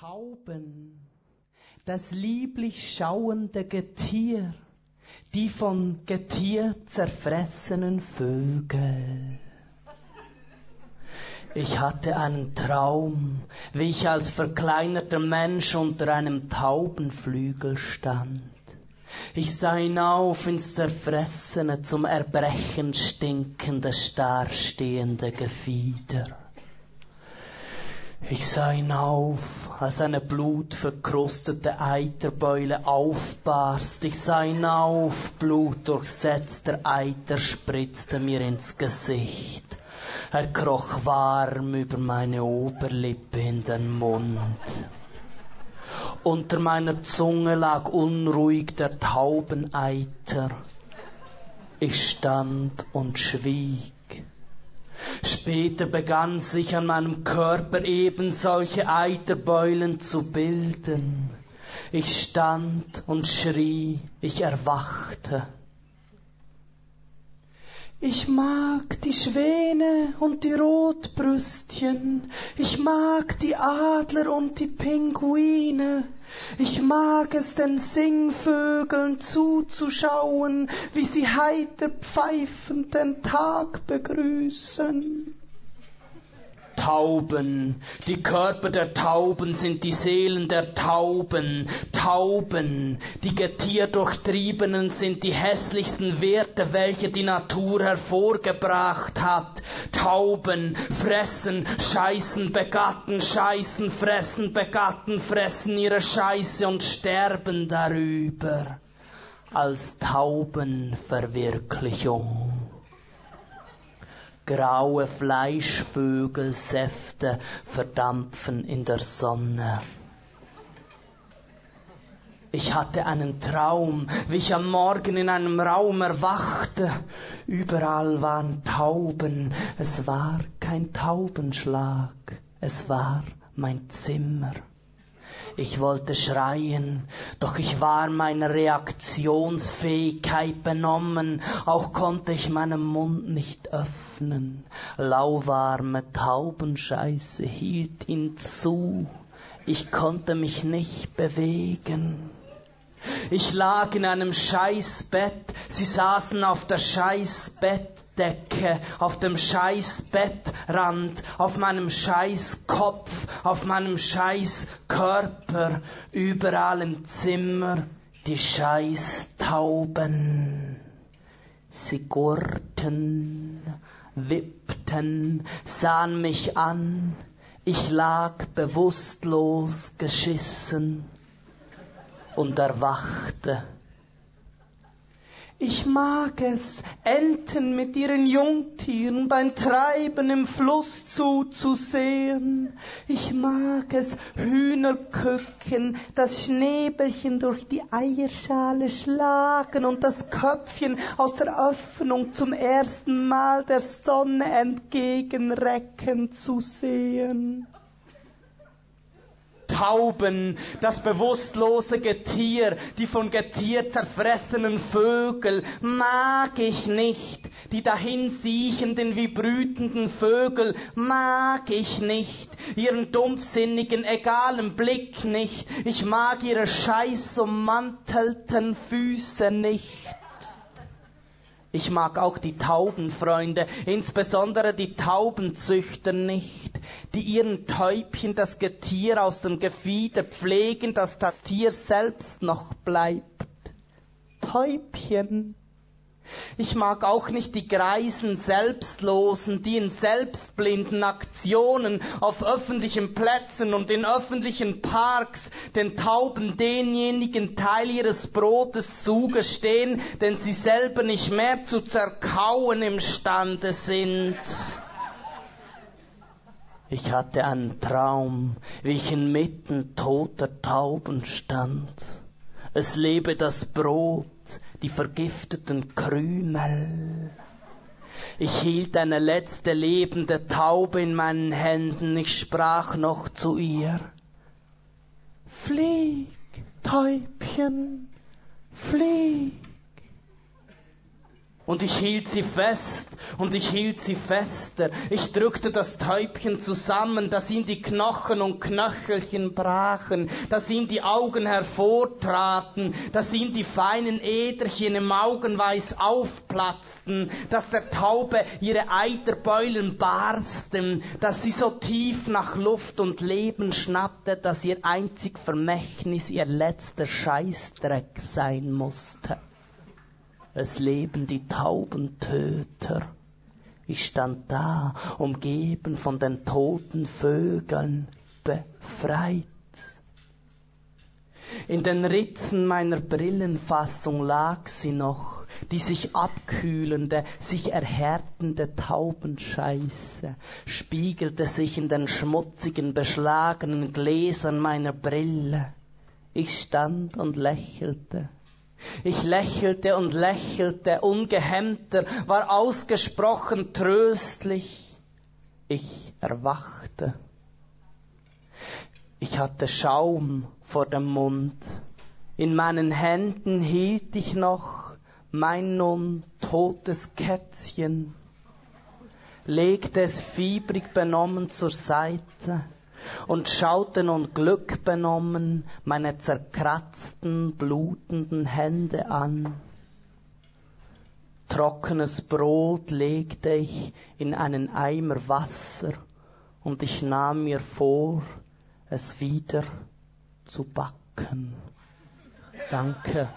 Tauben, das lieblich schauende Getier, die von Getier zerfressenen Vögel. Ich hatte einen Traum, wie ich als verkleinerter Mensch unter einem Taubenflügel stand. Ich sah hinauf ins zerfressene, zum Erbrechen stinkende, starrstehende Gefieder. Ich sah hinauf, als eine blutverkrustete Eiterbeule aufbarst. Ich sah hinauf, blutdurchsetzter Eiter spritzte mir ins Gesicht. Er kroch warm über meine Oberlippe in den Mund. Unter meiner Zunge lag unruhig der Taubeneiter. Ich stand und schwieg. Später begann sich an meinem Körper eben solche Eiterbeulen zu bilden. Ich stand und schrie, ich erwachte. Ich mag die Schwäne und die Rotbrüstchen, ich mag die Adler und die Pinguine, ich mag es den Singvögeln zuzuschauen, wie sie heiter pfeifend den Tag begrüßen. Tauben. Die Körper der Tauben sind die Seelen der Tauben. Tauben. Die Getierdurchtriebenen sind die hässlichsten Werte, welche die Natur hervorgebracht hat. Tauben fressen, scheißen, begatten, scheißen, fressen, begatten, fressen ihre Scheiße und sterben darüber. Als Taubenverwirklichung graue Fleischvögelsäfte verdampfen in der Sonne. Ich hatte einen Traum, wie ich am Morgen in einem Raum erwachte. Überall waren Tauben. Es war kein Taubenschlag. Es war mein Zimmer. Ich wollte schreien, doch ich war meiner Reaktionsfähigkeit benommen, auch konnte ich meinen Mund nicht öffnen. Lauwarme Taubenscheiße hielt ihn zu. Ich konnte mich nicht bewegen. Ich lag in einem Scheißbett, sie saßen auf der Scheißbettdecke, auf dem Scheißbettrand, auf meinem Scheißkopf, auf meinem Scheißkörper, überall im Zimmer die Scheißtauben. Sie gurrten, wippten, sahen mich an, ich lag bewusstlos geschissen und erwachte. Ich mag es, Enten mit ihren Jungtieren beim Treiben im Fluss zuzusehen. Ich mag es, Hühnerkücken, das Schnäbelchen durch die Eierschale schlagen und das Köpfchen aus der Öffnung zum ersten Mal der Sonne entgegenrecken zu sehen. Tauben, das bewusstlose Getier, die von Getier zerfressenen Vögel, mag ich nicht, die dahin siechenden wie brütenden Vögel, mag ich nicht, ihren dumpfsinnigen, egalen Blick nicht, ich mag ihre scheißummantelten Füße nicht. Ich mag auch die Taubenfreunde, insbesondere die Taubenzüchter nicht, die ihren Täubchen das Getier aus dem Gefieder pflegen, dass das Tier selbst noch bleibt. Täubchen, ich mag auch nicht die greisen Selbstlosen, die in selbstblinden Aktionen auf öffentlichen Plätzen und in öffentlichen Parks den Tauben denjenigen Teil ihres Brotes zugestehen, den sie selber nicht mehr zu zerkauen imstande sind. Ich hatte einen Traum, wie ich inmitten toter Tauben stand. Es lebe das Brot, die vergifteten Krümel. Ich hielt eine letzte lebende Taube in meinen Händen, ich sprach noch zu ihr. Flieg, Täubchen, flieg. Und ich hielt sie fest und ich hielt sie fester. Ich drückte das Täubchen zusammen, dass ihm die Knochen und Knöchelchen brachen, dass ihm die Augen hervortraten, dass ihm die feinen Äderchen im Augenweiß aufplatzten, dass der Taube ihre Eiterbeulen barsten, dass sie so tief nach Luft und Leben schnappte, dass ihr einzig Vermächtnis ihr letzter Scheißdreck sein musste. Es leben die Taubentöter. Ich stand da, umgeben von den toten Vögeln, befreit. In den Ritzen meiner Brillenfassung lag sie noch, die sich abkühlende, sich erhärtende Taubenscheiße, spiegelte sich in den schmutzigen, beschlagenen Gläsern meiner Brille. Ich stand und lächelte. Ich lächelte und lächelte, ungehemmter, war ausgesprochen tröstlich. Ich erwachte. Ich hatte Schaum vor dem Mund. In meinen Händen hielt ich noch mein nun totes Kätzchen, legte es fiebrig benommen zur Seite und schaute nun glückbenommen meine zerkratzten, blutenden Hände an. Trockenes Brot legte ich in einen Eimer Wasser und ich nahm mir vor, es wieder zu backen. Danke.